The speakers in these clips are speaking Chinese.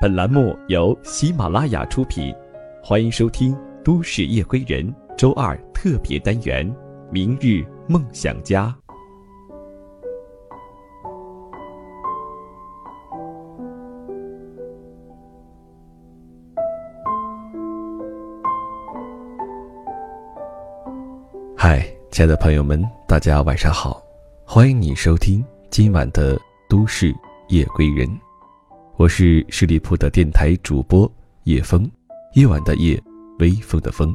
本栏目由喜马拉雅出品，欢迎收听《都市夜归人》周二特别单元《明日梦想家》。嗨，亲爱的朋友们，大家晚上好，欢迎你收听今晚的《都市夜归人》。我是十里铺的电台主播叶风，夜晚的夜，微风的风。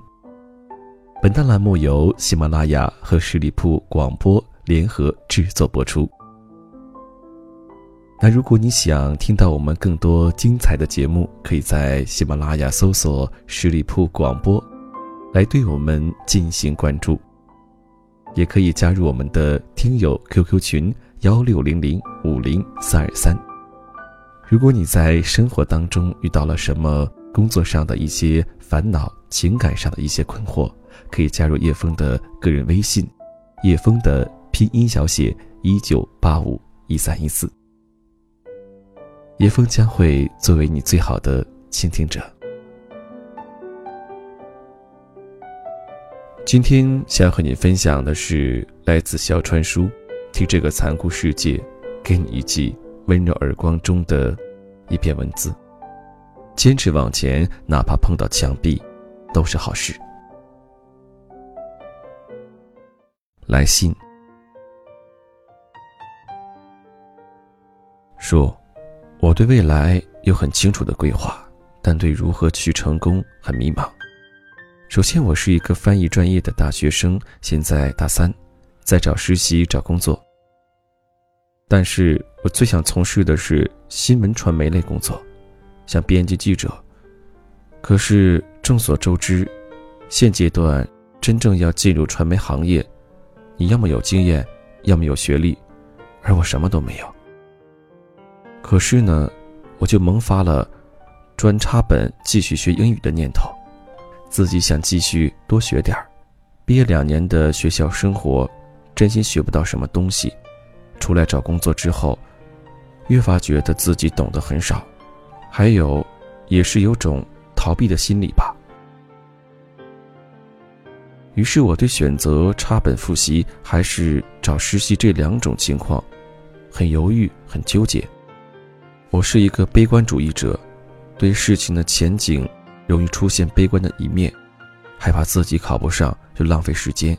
本档栏目由喜马拉雅和十里铺广播联合制作播出。那如果你想听到我们更多精彩的节目，可以在喜马拉雅搜索“十里铺广播”，来对我们进行关注。也可以加入我们的听友 QQ 群幺六零零五零三二三。如果你在生活当中遇到了什么工作上的一些烦恼、情感上的一些困惑，可以加入叶枫的个人微信，叶枫的拼音小写一九八五一三一四。叶枫将会作为你最好的倾听者。今天想要和你分享的是来自小川书，替这个残酷世界给你一记。温柔耳光中的一篇文字，坚持往前，哪怕碰到墙壁，都是好事。来信说：“我对未来有很清楚的规划，但对如何去成功很迷茫。首先，我是一个翻译专业的大学生，现在大三，在找实习、找工作。”但是我最想从事的是新闻传媒类工作，像编辑记者。可是众所周知，现阶段真正要进入传媒行业，你要么有经验，要么有学历，而我什么都没有。可是呢，我就萌发了专插本继续学英语的念头，自己想继续多学点儿。毕业两年的学校生活，真心学不到什么东西。出来找工作之后，越发觉得自己懂得很少，还有，也是有种逃避的心理吧。于是我对选择插本复习还是找实习这两种情况，很犹豫，很纠结。我是一个悲观主义者，对事情的前景容易出现悲观的一面，害怕自己考不上就浪费时间。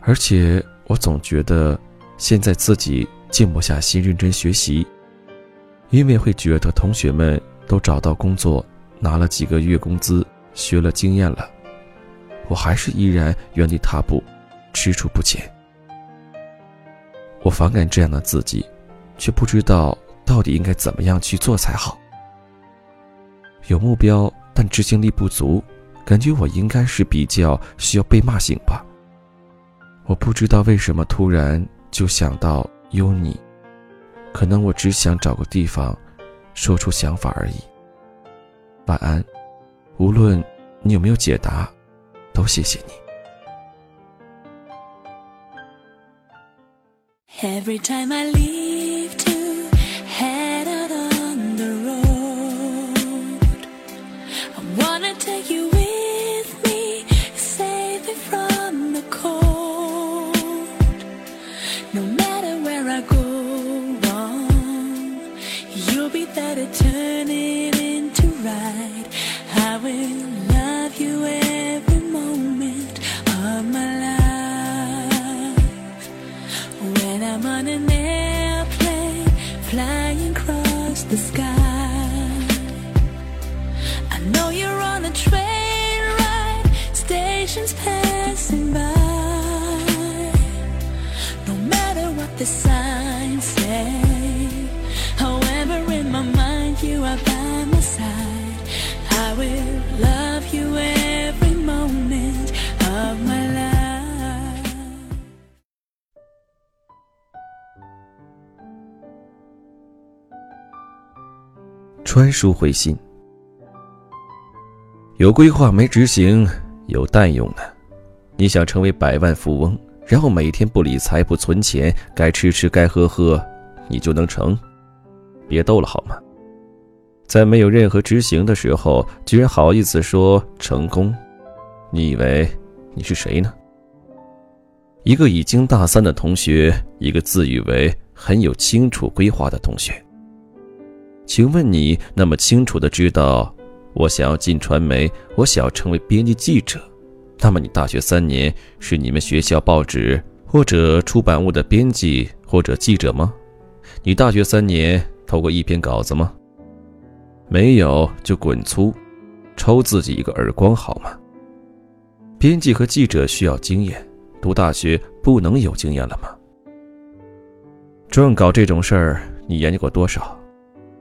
而且我总觉得。现在自己静不下心认真学习，因为会觉得同学们都找到工作，拿了几个月工资，学了经验了，我还是依然原地踏步，踟蹰不前。我反感这样的自己，却不知道到底应该怎么样去做才好。有目标，但执行力不足，感觉我应该是比较需要被骂醒吧。我不知道为什么突然。就想到有你，可能我只想找个地方，说出想法而已。晚安，无论你有没有解答，都谢谢你。the matter what the signs say, however, in my mind, you are by my side. I will love you every moment of my life. 川叔回信：有规划没执行，有蛋用的。你想成为百万富翁，然后每天不理财不存钱，该吃吃该喝喝，你就能成？别逗了好吗？在没有任何执行的时候，居然好意思说成功？你以为你是谁呢？一个已经大三的同学，一个自以为很有清楚规划的同学。请问你那么清楚的知道，我想要进传媒，我想要成为编辑记者，那么你大学三年是你们学校报纸或者出版物的编辑或者记者吗？你大学三年投过一篇稿子吗？没有就滚粗，抽自己一个耳光好吗？编辑和记者需要经验。读大学不能有经验了吗？撰稿这种事儿，你研究过多少？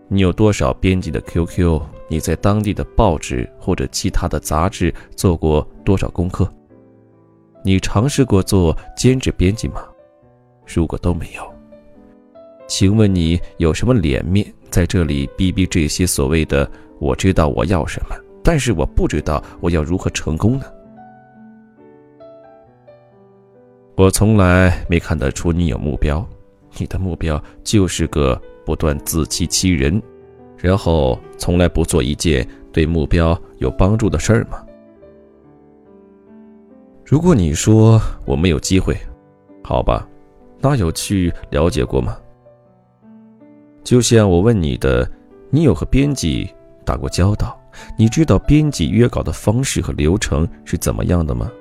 你有多少编辑的 QQ？你在当地的报纸或者其他的杂志做过多少功课？你尝试过做兼职编辑吗？如果都没有，请问你有什么脸面在这里逼逼这些所谓的“我知道我要什么，但是我不知道我要如何成功呢？”我从来没看得出你有目标，你的目标就是个不断自欺欺人，然后从来不做一件对目标有帮助的事儿吗？如果你说我没有机会，好吧，那有去了解过吗？就像我问你的，你有和编辑打过交道？你知道编辑约稿的方式和流程是怎么样的吗？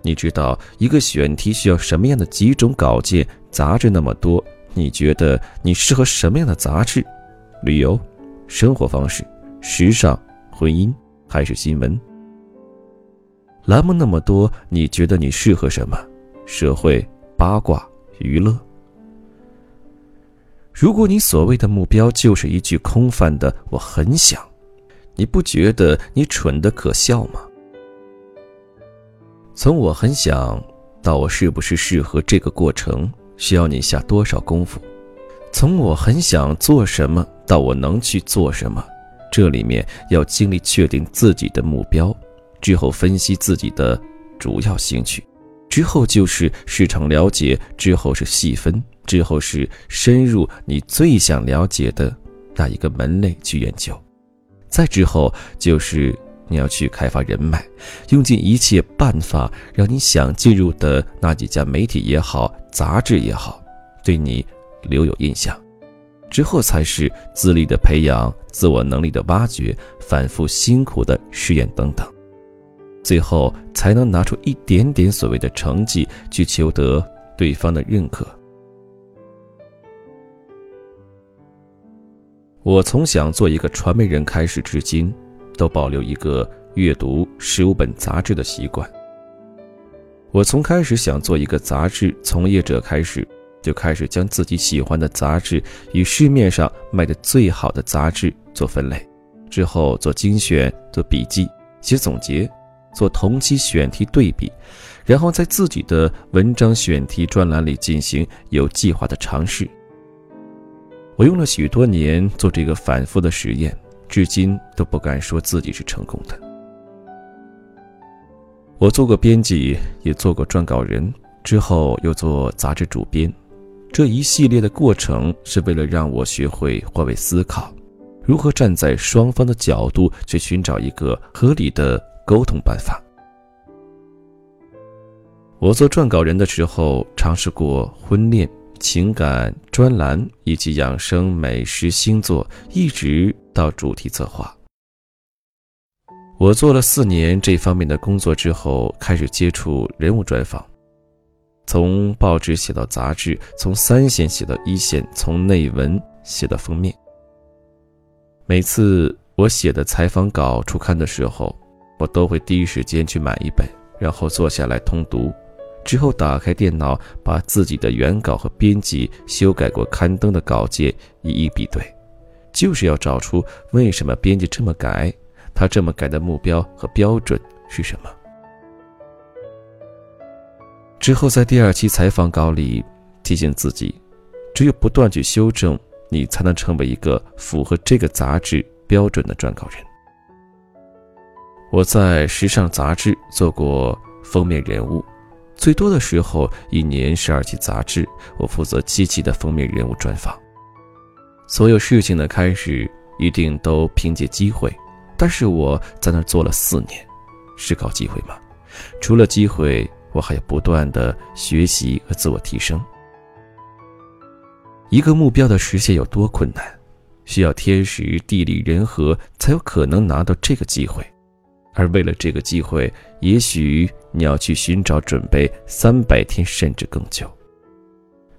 你知道一个选题需要什么样的几种稿件？杂志那么多，你觉得你适合什么样的杂志？旅游、生活方式、时尚、婚姻还是新闻？栏目那么多，你觉得你适合什么？社会、八卦、娱乐？如果你所谓的目标就是一句空泛的“我很想”，你不觉得你蠢的可笑吗？从我很想到我是不是适合这个过程，需要你下多少功夫？从我很想做什么到我能去做什么，这里面要经历确定自己的目标，之后分析自己的主要兴趣，之后就是市场了解，之后是细分，之后是深入你最想了解的那一个门类去研究，再之后就是。你要去开发人脉，用尽一切办法，让你想进入的那几家媒体也好，杂志也好，对你留有印象。之后才是资历的培养、自我能力的挖掘、反复辛苦的试验等等，最后才能拿出一点点所谓的成绩，去求得对方的认可。我从想做一个传媒人开始至今。都保留一个阅读十五本杂志的习惯。我从开始想做一个杂志从业者开始，就开始将自己喜欢的杂志与市面上卖的最好的杂志做分类，之后做精选、做笔记、写总结、做同期选题对比，然后在自己的文章选题专栏里进行有计划的尝试。我用了许多年做这个反复的实验。至今都不敢说自己是成功的。我做过编辑，也做过撰稿人，之后又做杂志主编。这一系列的过程是为了让我学会换位思考，如何站在双方的角度去寻找一个合理的沟通办法。我做撰稿人的时候，尝试过婚恋。情感专栏以及养生、美食、星座，一直到主题策划。我做了四年这方面的工作之后，开始接触人物专访，从报纸写到杂志，从三线写到一线，从内文写到封面。每次我写的采访稿出刊的时候，我都会第一时间去买一本，然后坐下来通读。之后打开电脑，把自己的原稿和编辑修改过刊登的稿件一一比对，就是要找出为什么编辑这么改，他这么改的目标和标准是什么。之后在第二期采访稿里提醒自己，只有不断去修正，你才能成为一个符合这个杂志标准的撰稿人。我在时尚杂志做过封面人物。最多的时候，一年十二期杂志，我负责七期的封面人物专访。所有事情的开始，一定都凭借机会，但是我在那儿做了四年，是靠机会吗？除了机会，我还要不断的学习和自我提升。一个目标的实现有多困难？需要天时地利人和才有可能拿到这个机会，而为了这个机会，也许你要去寻找准备三百天甚至更久，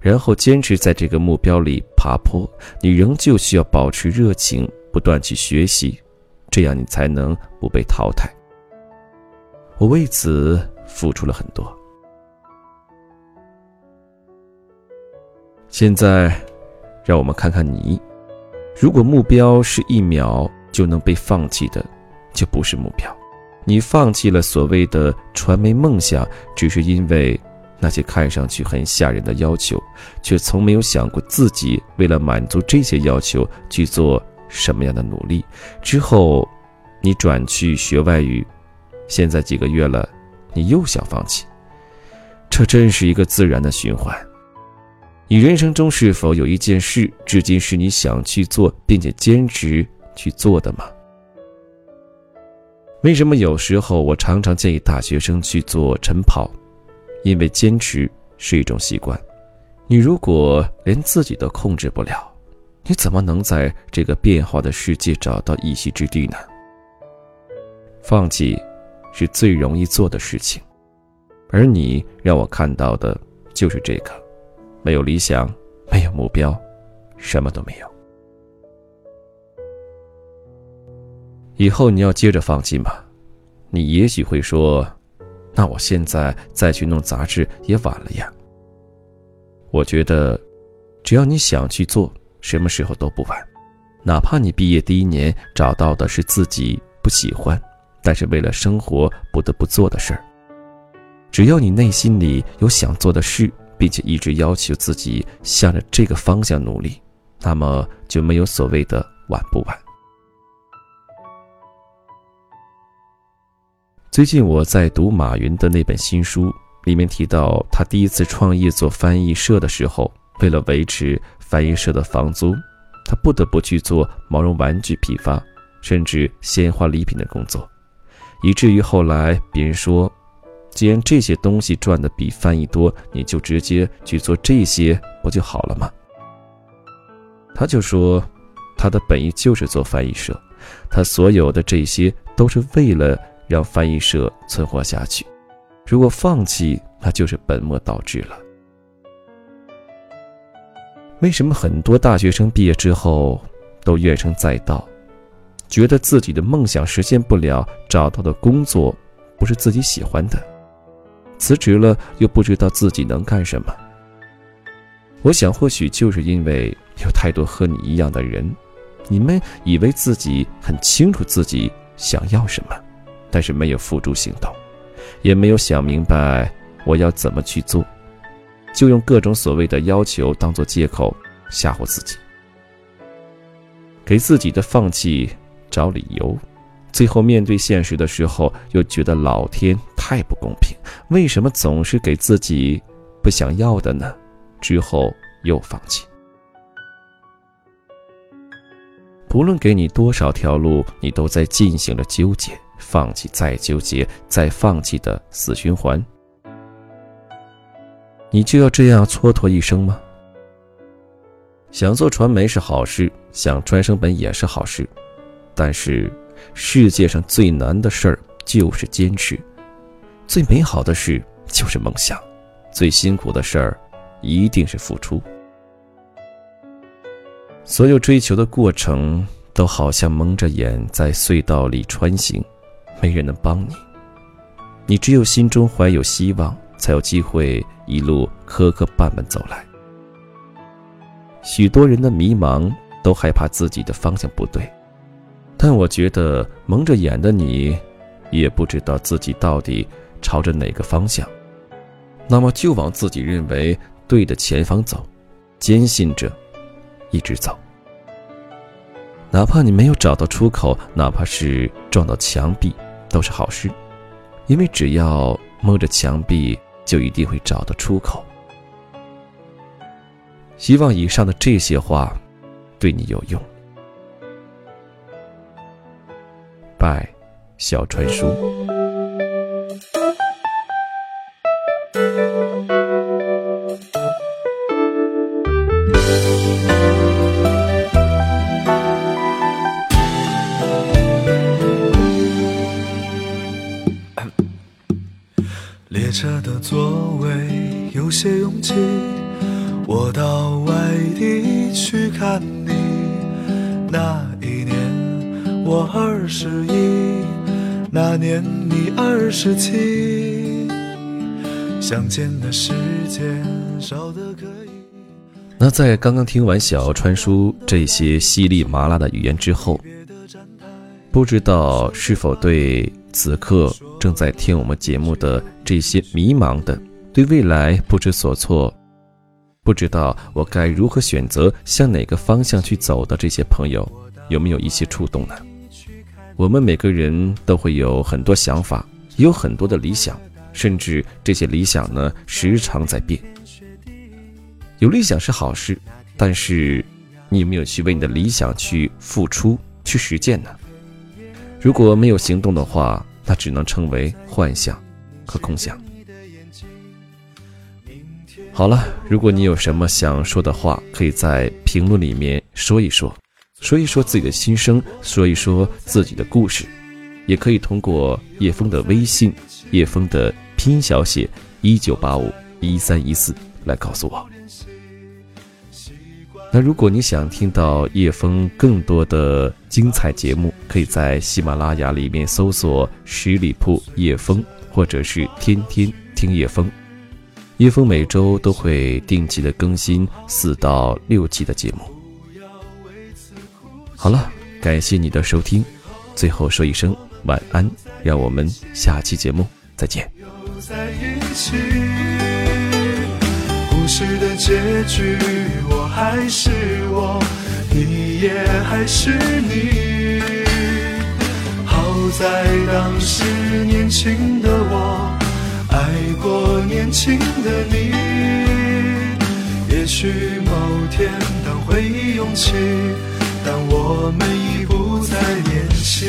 然后坚持在这个目标里爬坡。你仍旧需要保持热情，不断去学习，这样你才能不被淘汰。我为此付出了很多。现在，让我们看看你。如果目标是一秒就能被放弃的，就不是目标。你放弃了所谓的传媒梦想，只是因为那些看上去很吓人的要求，却从没有想过自己为了满足这些要求去做什么样的努力。之后，你转去学外语，现在几个月了，你又想放弃，这真是一个自然的循环。你人生中是否有一件事，至今是你想去做并且坚持去做的吗？为什么有时候我常常建议大学生去做晨跑？因为坚持是一种习惯。你如果连自己都控制不了，你怎么能在这个变化的世界找到一席之地呢？放弃是最容易做的事情，而你让我看到的就是这个。没有理想，没有目标，什么都没有。以后你要接着放弃吗？你也许会说：“那我现在再去弄杂志也晚了呀。”我觉得，只要你想去做，什么时候都不晚。哪怕你毕业第一年找到的是自己不喜欢，但是为了生活不得不做的事儿，只要你内心里有想做的事。并且一直要求自己向着这个方向努力，那么就没有所谓的晚不晚。最近我在读马云的那本新书，里面提到他第一次创业做翻译社的时候，为了维持翻译社的房租，他不得不去做毛绒玩具批发，甚至鲜花礼品的工作，以至于后来别人说。既然这些东西赚的比翻译多，你就直接去做这些不就好了吗？他就说，他的本意就是做翻译社，他所有的这些都是为了让翻译社存活下去。如果放弃，那就是本末倒置了。为什么很多大学生毕业之后都怨声载道，觉得自己的梦想实现不了，找到的工作不是自己喜欢的？辞职了，又不知道自己能干什么。我想，或许就是因为有太多和你一样的人，你们以为自己很清楚自己想要什么，但是没有付诸行动，也没有想明白我要怎么去做，就用各种所谓的要求当做借口吓唬自己，给自己的放弃找理由。最后面对现实的时候，又觉得老天太不公平，为什么总是给自己不想要的呢？之后又放弃。不论给你多少条路，你都在进行着纠结、放弃、再纠结、再放弃的死循环。你就要这样蹉跎一生吗？想做传媒是好事，想专升本也是好事，但是。世界上最难的事儿就是坚持，最美好的事就是梦想，最辛苦的事儿一定是付出。所有追求的过程都好像蒙着眼在隧道里穿行，没人能帮你。你只有心中怀有希望，才有机会一路磕磕绊绊走来。许多人的迷茫都害怕自己的方向不对。但我觉得蒙着眼的你，也不知道自己到底朝着哪个方向，那么就往自己认为对的前方走，坚信着，一直走。哪怕你没有找到出口，哪怕是撞到墙壁，都是好事，因为只要摸着墙壁，就一定会找到出口。希望以上的这些话，对你有用。拜，小川叔。列车的座位有些拥挤，我到外地去看你。那我二十一，那年你二十七，相见的时间少得可以。那在刚刚听完小川叔这些犀利麻辣的语言之后，不知道是否对此刻正在听我们节目的这些迷茫的、对未来不知所措、不知道我该如何选择、向哪个方向去走的这些朋友，有没有一些触动呢？我们每个人都会有很多想法，有很多的理想，甚至这些理想呢，时常在变。有理想是好事，但是你有没有去为你的理想去付出、去实践呢？如果没有行动的话，那只能称为幻想和空想。好了，如果你有什么想说的话，可以在评论里面说一说，说一说自己的心声，说一说自己的故事，也可以通过叶枫的微信，叶枫的拼音小写一九八五一三一四来告诉我。那如果你想听到叶枫更多的精彩节目，可以在喜马拉雅里面搜索“十里铺叶枫”或者是“天天听叶枫”。叶枫每周都会定期的更新四到六期的节目。好了，感谢你的收听，最后说一声晚安，让我们下期节目再见。故事的结局，我还是我，你也还是你。好在当时年轻的我，爱过年轻的你。也许某天当回忆涌起，当我们已不再年轻